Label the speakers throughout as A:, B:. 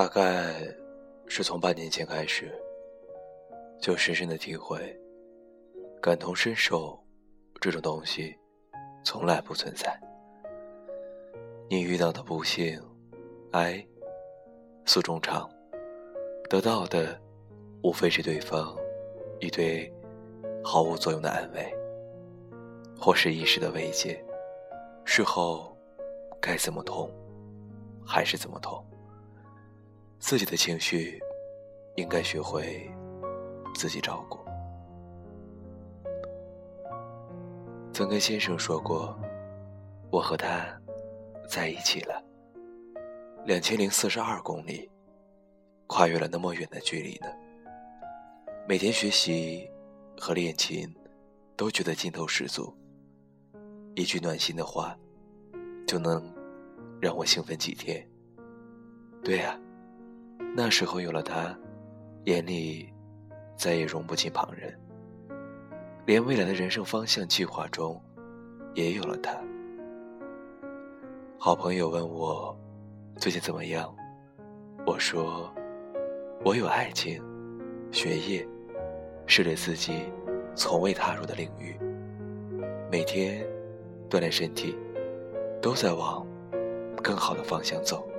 A: 大概是从半年前开始，就深深的体会，感同身受这种东西从来不存在。你遇到的不幸、哀、诉衷肠，得到的无非是对方一堆毫无作用的安慰，或是一时的慰藉，事后该怎么痛，还是怎么痛。自己的情绪，应该学会自己照顾。曾跟先生说过，我和他在一起了，两千零四十二公里，跨越了那么远的距离呢。每天学习和练琴，都觉得劲头十足。一句暖心的话，就能让我兴奋几天。对呀。那时候有了他，眼里再也容不进旁人。连未来的人生方向计划中，也有了他。好朋友问我最近怎么样，我说我有爱情、学业，是对自己从未踏入的领域，每天锻炼身体，都在往更好的方向走。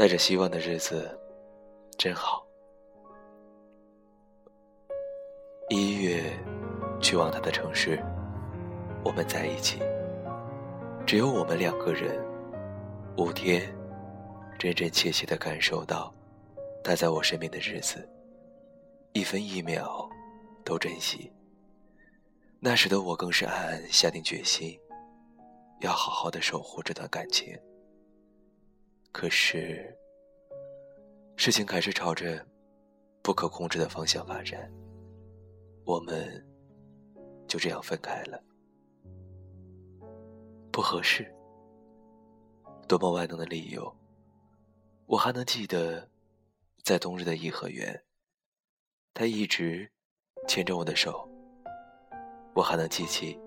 A: 带着希望的日子，真好。一月，去往他的城市，我们在一起，只有我们两个人。五天，真真切切的感受到他在我身边的日子，一分一秒都珍惜。那时的我更是暗暗下定决心，要好好的守护这段感情。可是，事情开始朝着不可控制的方向发展，我们就这样分开了。不合适，多么万能的理由！我还能记得，在冬日的颐和园，他一直牵着我的手。我还能记起，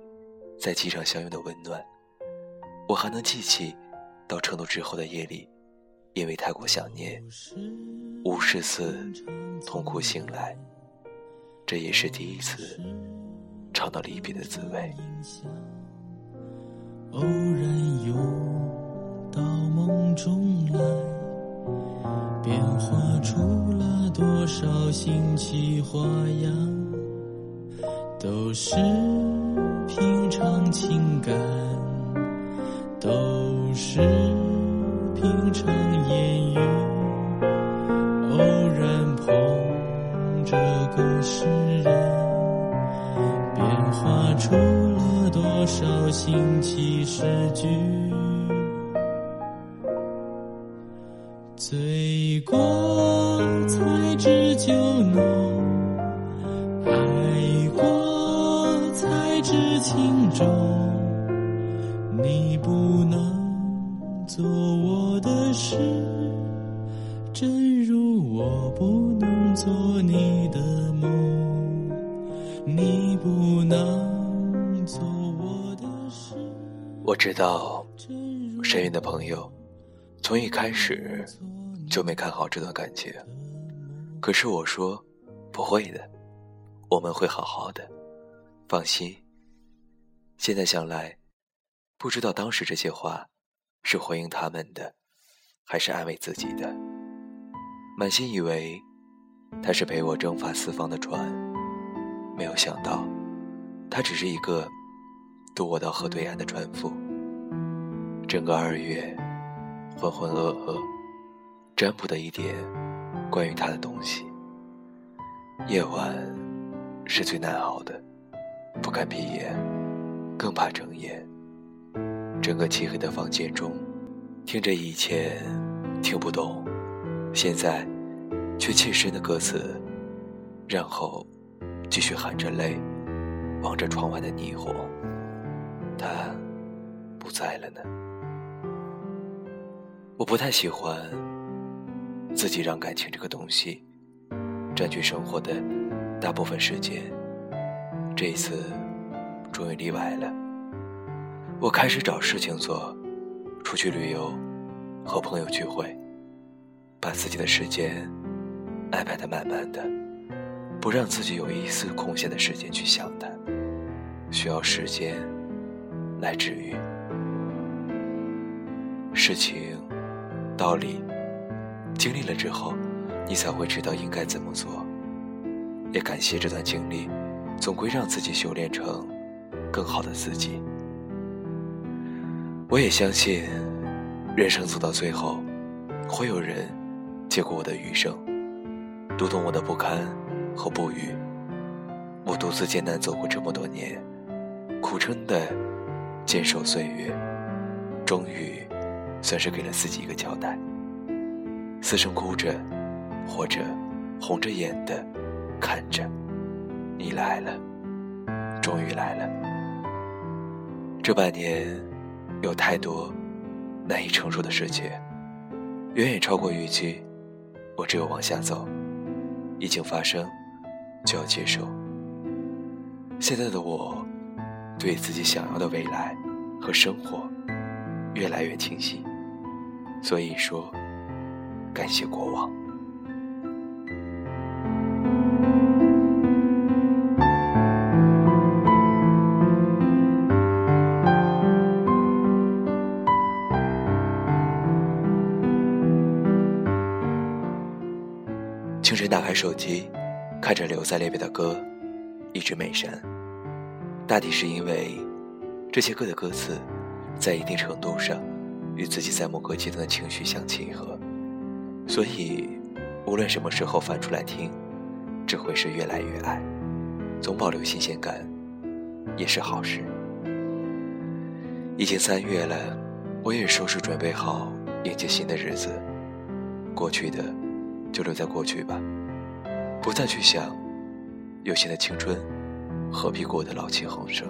A: 在机场相拥的温暖。我还能记起，到成都之后的夜里。因为太过想念，无数次痛苦醒来，这也是第一次尝到离别的滋味。
B: 偶然又到梦中来，变化出了多少新奇花样，都是平常情感，都是。平常心起诗句。我
A: 知道，深渊的朋友从一开始就没看好这段感情，可是我说不会的，我们会好好的，放心。现在想来，不知道当时这些话。是回应他们的，还是安慰自己的？满心以为他是陪我征伐四方的船，没有想到他只是一个渡我到河对岸的船夫。整个二月，浑浑噩噩，占卜的一点关于他的东西。夜晚是最难熬的，不敢闭眼，更怕睁眼。整个漆黑的房间中，听着以前听不懂，现在却切身的歌词，然后继续含着泪望着窗外的霓虹。他不在了呢。我不太喜欢自己让感情这个东西占据生活的大部分时间。这一次终于例外了。我开始找事情做，出去旅游，和朋友聚会，把自己的时间安排的满满的，不让自己有一丝空闲的时间去想他，需要时间来治愈。事情、道理，经历了之后，你才会知道应该怎么做。也感谢这段经历，总归让自己修炼成更好的自己。我也相信，人生走到最后，会有人接过我的余生，读懂我的不堪和不愉。我独自艰难走过这么多年，苦撑的坚守岁月，终于算是给了自己一个交代。嘶声哭着，或者红着眼的。看着，你来了，终于来了。这半年，有太多难以承受的事情，远远超过预期。我只有往下走，已经发生，就要接受。现在的我，对自己想要的未来和生活，越来越清晰。所以说，感谢过往。清晨打开手机，看着留在那边的歌，一直美神。大抵是因为这些歌的歌词，在一定程度上与自己在某个阶段的情绪相契合，所以无论什么时候翻出来听，只会是越来越爱。总保留新鲜感，也是好事。已经三月了，我也收拾准备好迎接新的日子。过去的。就留在过去吧，不再去想，有限的青春，何必过得老气横生？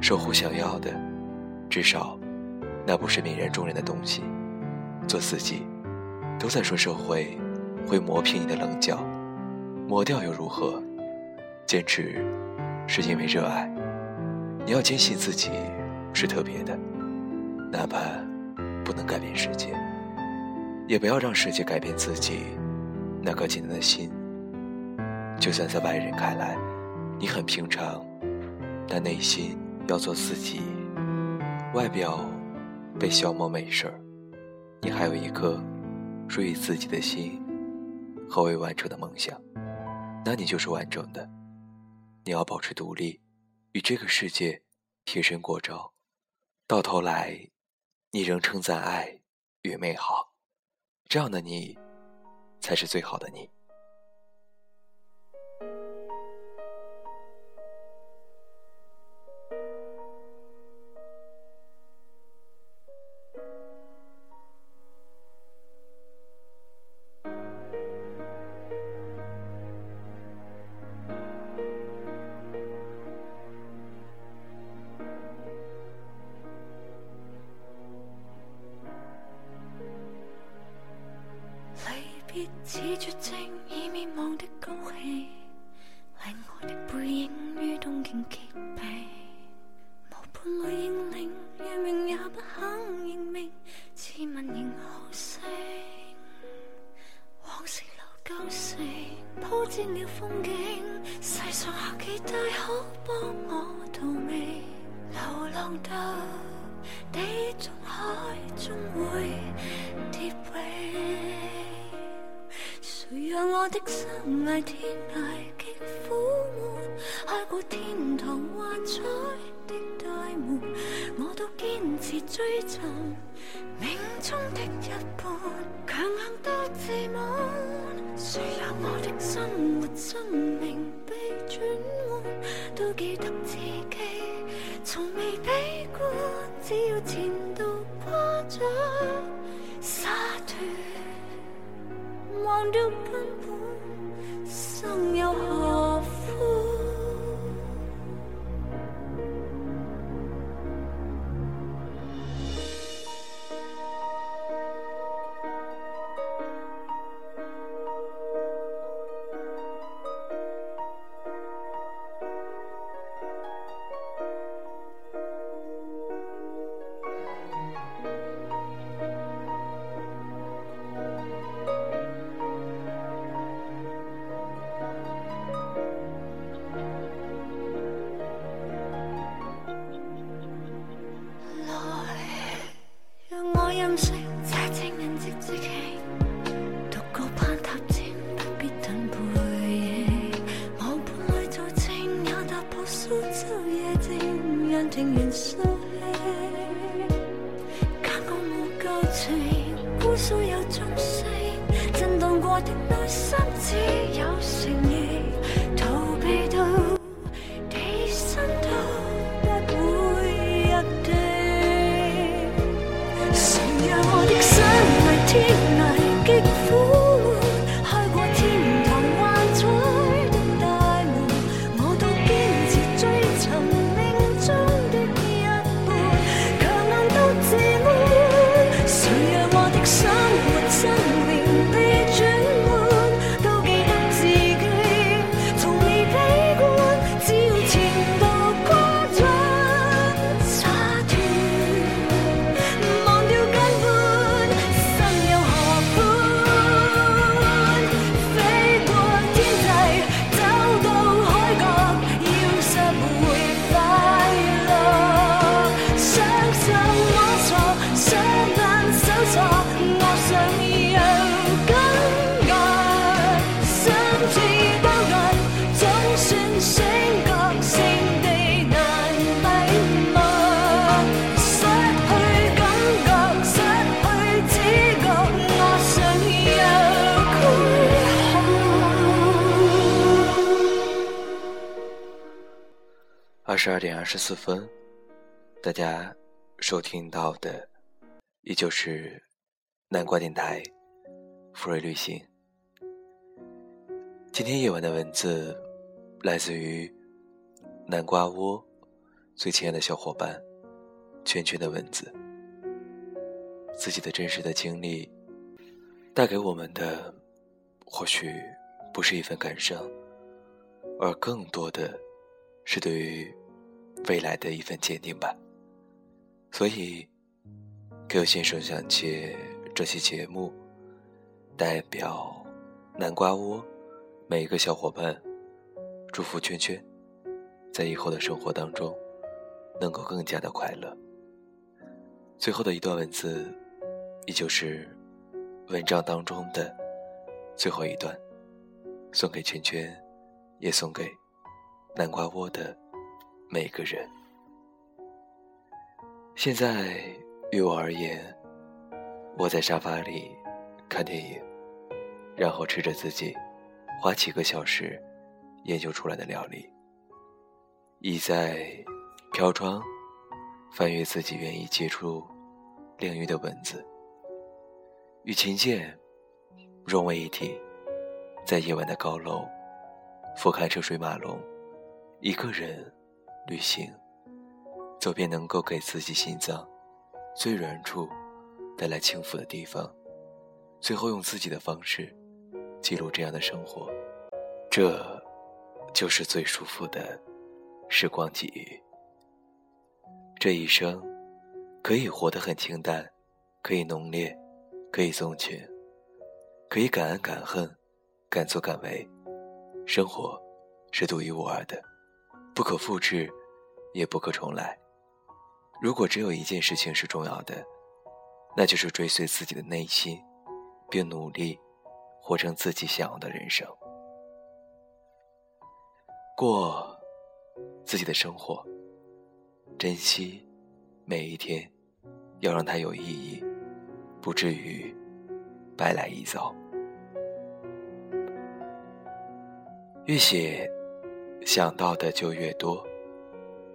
A: 守护想要的，至少，那不是泯然众人的东西。做自己，都在说社会会磨平你的棱角，磨掉又如何？坚持，是因为热爱。你要坚信自己是特别的，哪怕不能改变世界。也不要让世界改变自己那颗简单的心。就算在外人看来你很平常，但内心要做自己。外表被消磨没事儿，你还有一颗属于自己的心和未完成的梦想，那你就是完整的。你要保持独立，与这个世界贴身过招，到头来你仍称赞爱与美好。这样的你，才是最好的你。
C: 旧时，铺展了风景，世上下几大可帮我逃避？流浪到地中海，终会跌永。谁让我的生涯天涯极苦闷？开过天堂幻彩的大门，我都坚持追寻命中的一半，强硬到自满。谁让我的生活生命被转换？都记得自己从未悲观，只要前度夸张洒脱。忘掉
A: 十二点二十四分，大家收听到的依旧是南瓜电台福瑞旅行。今天夜晚的文字来自于南瓜窝最亲爱的小伙伴圈圈的文字，自己的真实的经历带给我们的，或许不是一份感伤，而更多的是对于未来的一份坚定吧。所以，给我先生想借这期节目，代表南瓜窝每一个小伙伴，祝福圈圈在以后的生活当中能够更加的快乐。最后的一段文字，依旧是文章当中的最后一段，送给圈圈，也送给南瓜窝的每个人。现在于我而言，窝在沙发里看电影，然后吃着自己花几个小时研究出来的料理，倚在飘窗，翻阅自己愿意接触领域的文字，与琴键融为一体，在夜晚的高楼俯瞰车水马龙，一个人旅行，走遍能够给自己心脏最软处带来轻抚的地方，最后用自己的方式记录这样的生活，这就是最舒服的时光记忆。这一生可以活得很清淡，可以浓烈，可以纵情，可以敢爱敢恨，敢作敢为。生活是独一无二的，不可复制，也不可重来。如果只有一件事情是重要的，那就是追随自己的内心，并努力活成自己想要的人生，过自己的生活，珍惜每一天，要让它有意义，不至于白来一遭。越写，想到的就越多，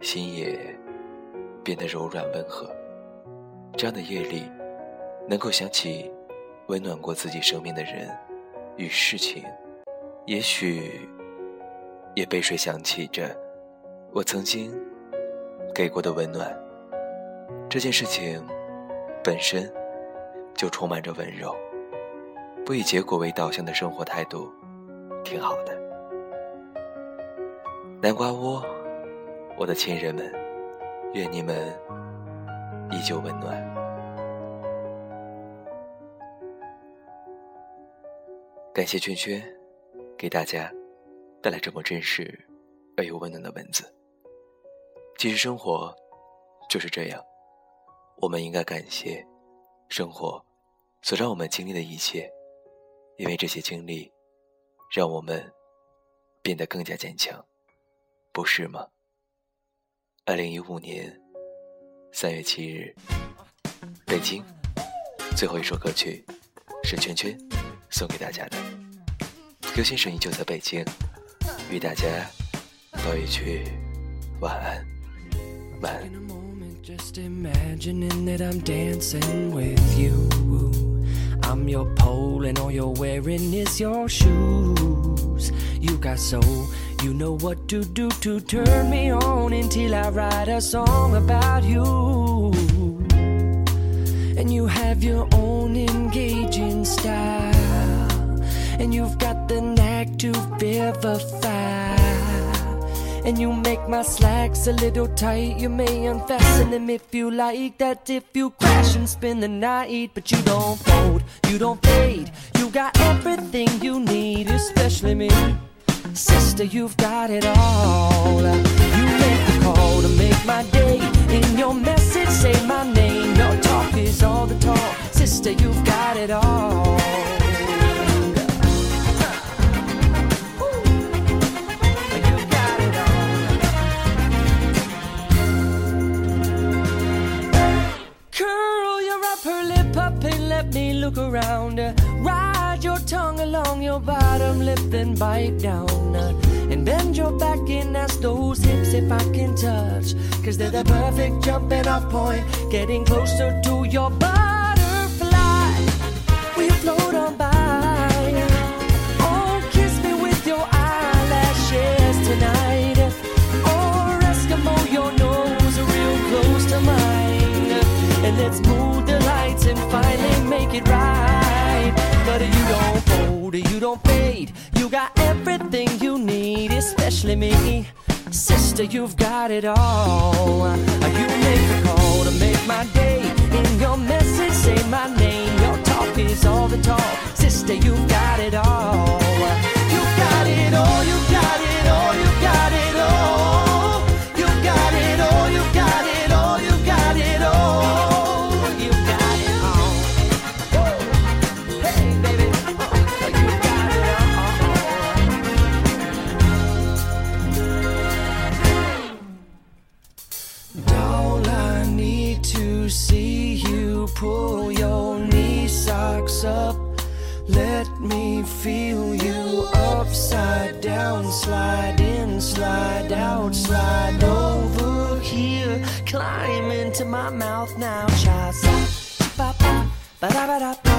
A: 心也变得柔软温和。这样的夜里，能够想起温暖过自己生命的人与事情，也许也被谁想起着我曾经给过的温暖。这件事情本身就充满着温柔，不以结果为导向的生活态度，挺好的。南瓜窝，我的亲人们，愿你们依旧温暖。感谢圈圈给大家带来这么真实而又温暖的文字。其实生活就是这样，我们应该感谢生活所让我们经历的一切，因为这些经历让我们变得更加坚强。不是吗？二零一五年三月七日，北京最后一首歌曲是圈圈送给大家的。刘先生依旧在北京，与大家道一句晚安，晚安。
D: In a moment, just imagining that I'm dancing with you. I'm your pole, and all you're wearing is your shoes. You got so. You know what to do to turn me on until I write a song about you. And you have your own engaging style, and you've got the knack to vivify. And you make my slacks a little tight. You may unfasten them if you like that. If you crash and spend the night, but you don't fold, you don't fade. You got everything you need, especially me. Sister, you've got it all. You make the call to make my day. In your message, say my name. Your talk is all the talk. Sister, you've got it all. Then bite down. And bend your back and ask those hips if I can touch. Cause they're the perfect jumping off point, getting closer to your butterfly. We float on by. Oh, kiss me with your eyelashes tonight. Or Eskimo, your nose real close to mine. And let's move the lights and finally make it right. But you don't you don't fade. You got everything you need, especially me. Sister, you've got it all. You make the call to make my day. In your message, say my name. Your talk is all the talk. Sister, you've got it all. You got it all, you got it all, Ba-da-ba-da-ba,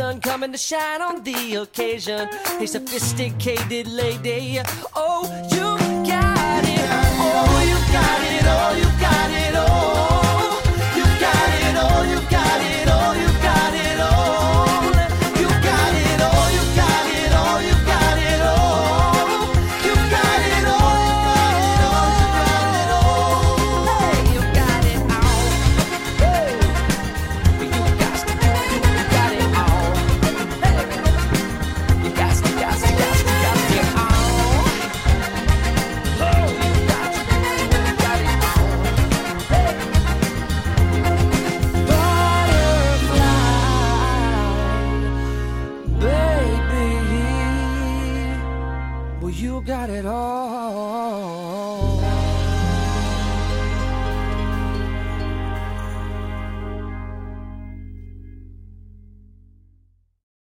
D: Sun coming to shine on the occasion. A sophisticated lady. Oh, you got it. Oh, you got it. Oh, you got it.